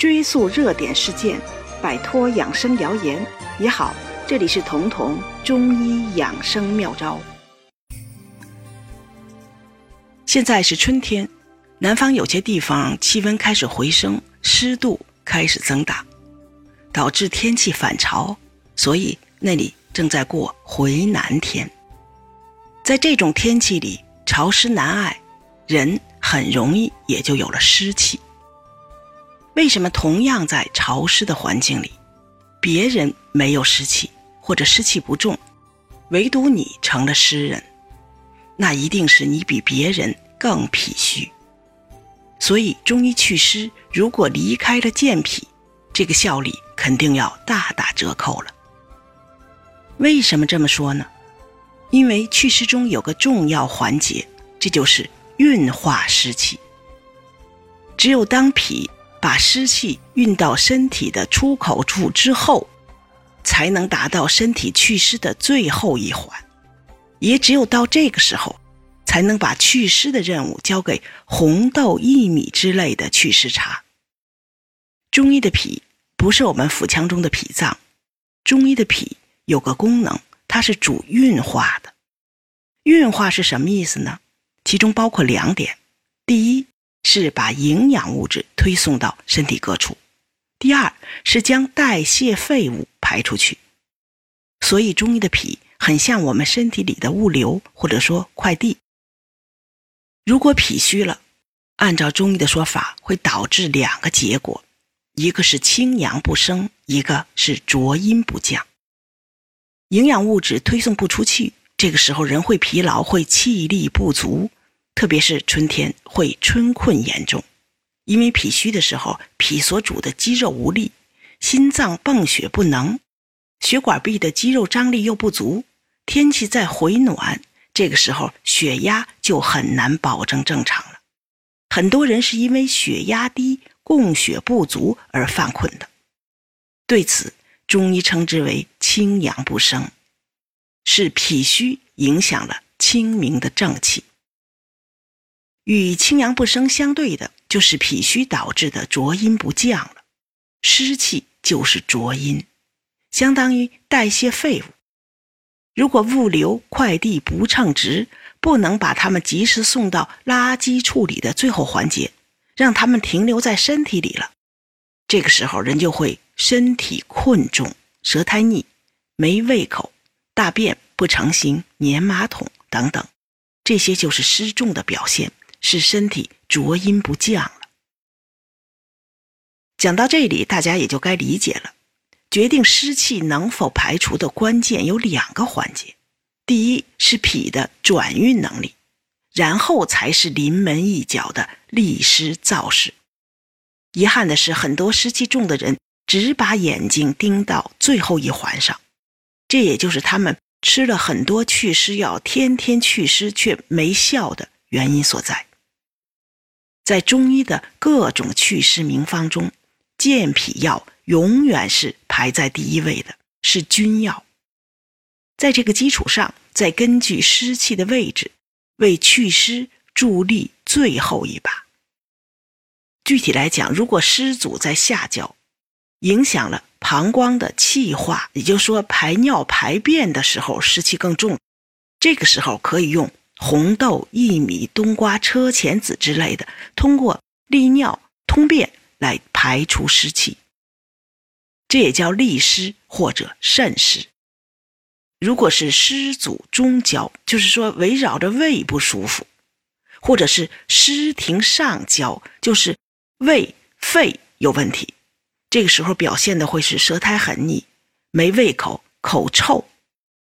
追溯热点事件，摆脱养生谣言也好。这里是彤彤中医养生妙招。现在是春天，南方有些地方气温开始回升，湿度开始增大，导致天气反潮，所以那里正在过回南天。在这种天气里，潮湿难挨，人很容易也就有了湿气。为什么同样在潮湿的环境里，别人没有湿气？或者湿气不重，唯独你成了湿人，那一定是你比别人更脾虚。所以中医祛湿，如果离开了健脾，这个效力肯定要大打折扣了。为什么这么说呢？因为祛湿中有个重要环节，这就是运化湿气。只有当脾把湿气运到身体的出口处之后。才能达到身体祛湿的最后一环，也只有到这个时候，才能把祛湿的任务交给红豆薏米之类的祛湿茶。中医的脾不是我们腹腔中的脾脏，中医的脾有个功能，它是主运化的。运化是什么意思呢？其中包括两点：第一是把营养物质推送到身体各处。第二是将代谢废物排出去，所以中医的脾很像我们身体里的物流或者说快递。如果脾虚了，按照中医的说法，会导致两个结果：一个是清阳不升，一个是浊阴不降。营养物质推送不出去，这个时候人会疲劳，会气力不足，特别是春天会春困严重。因为脾虚的时候，脾所主的肌肉无力，心脏泵血不能，血管壁的肌肉张力又不足，天气再回暖，这个时候血压就很难保证正常了。很多人是因为血压低、供血不足而犯困的。对此，中医称之为清阳不升，是脾虚影响了清明的正气。与清阳不升相对的。就是脾虚导致的浊阴不降了，湿气就是浊阴，相当于代谢废物。如果物流快递不称职，不能把它们及时送到垃圾处理的最后环节，让它们停留在身体里了，这个时候人就会身体困重、舌苔腻、没胃口、大便不成形、粘马桶等等，这些就是湿重的表现。是身体浊阴不降了。讲到这里，大家也就该理解了。决定湿气能否排除的关键有两个环节：第一是脾的转运能力，然后才是临门一脚的利湿燥湿。遗憾的是，很多湿气重的人只把眼睛盯到最后一环上，这也就是他们吃了很多祛湿药，天天祛湿却没效的原因所在。在中医的各种祛湿名方中，健脾药永远是排在第一位的，是君药。在这个基础上，再根据湿气的位置，为祛湿助力最后一把。具体来讲，如果湿阻在下焦，影响了膀胱的气化，也就是说排尿排便的时候湿气更重，这个时候可以用。红豆、薏米、冬瓜、车前子之类的，通过利尿通便来排除湿气，这也叫利湿或者渗湿。如果是湿阻中焦，就是说围绕着胃不舒服，或者是湿停上焦，就是胃肺有问题，这个时候表现的会是舌苔很腻、没胃口、口臭，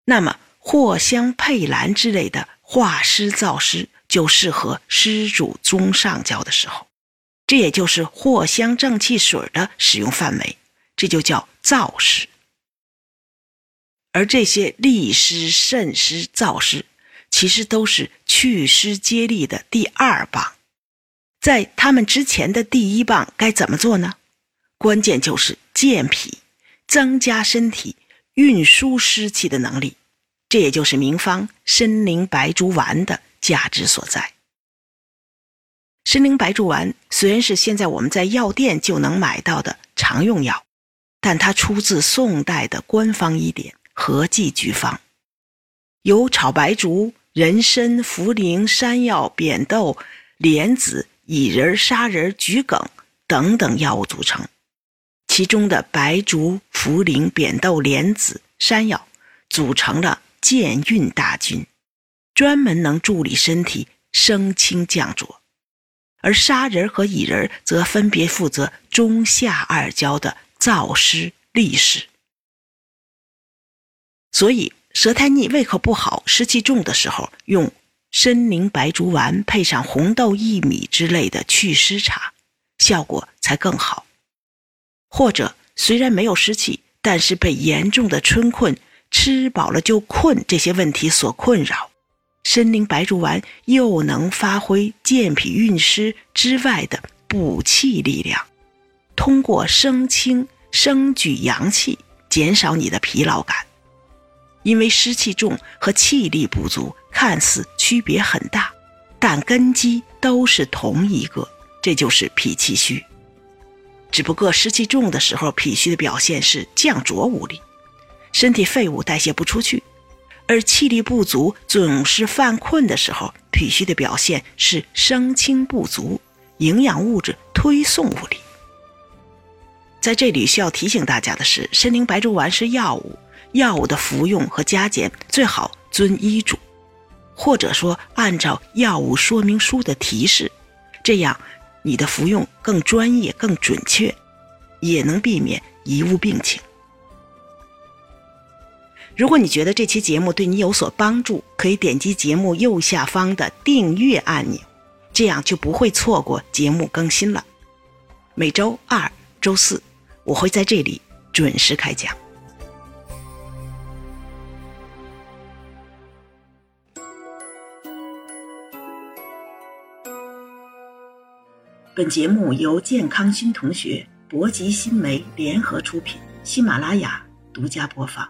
那么藿香、佩兰之类的。化湿燥湿就适合湿主中上焦的时候，这也就是藿香正气水的使用范围，这就叫燥湿。而这些利湿、渗湿、燥湿，其实都是祛湿接力的第二棒。在他们之前的第一棒该怎么做呢？关键就是健脾，增加身体运输湿气的能力。这也就是名方参苓白术丸的价值所在。参苓白术丸虽然是现在我们在药店就能买到的常用药，但它出自宋代的官方医典《合剂局方》，由炒白术、人参、茯苓、山药、扁豆、莲子、薏仁、砂仁、桔梗等等药物组成。其中的白术、茯苓、扁豆、莲子、山药组成了健运大军，专门能助理身体升清降浊；而砂仁和薏仁则分别负责中下二焦的燥湿利湿。所以，舌苔腻、胃口不好、湿气重的时候，用参苓白术丸配上红豆薏米之类的祛湿茶，效果才更好。或者虽然没有湿气，但是被严重的春困、吃饱了就困这些问题所困扰，参苓白术丸又能发挥健脾运湿之外的补气力量，通过升清、升举阳气，减少你的疲劳感。因为湿气重和气力不足看似区别很大，但根基都是同一个，这就是脾气虚。只不过湿气重的时候，脾虚的表现是降浊无力，身体废物代谢不出去；而气力不足、总是犯困的时候，脾虚的表现是升清不足，营养物质推送无力。在这里需要提醒大家的是，参苓白术丸是药物，药物的服用和加减最好遵医嘱，或者说按照药物说明书的提示，这样。你的服用更专业、更准确，也能避免贻误病情。如果你觉得这期节目对你有所帮助，可以点击节目右下方的订阅按钮，这样就不会错过节目更新了。每周二、周四，我会在这里准时开讲。本节目由健康新同学、博吉新媒联合出品，喜马拉雅独家播放。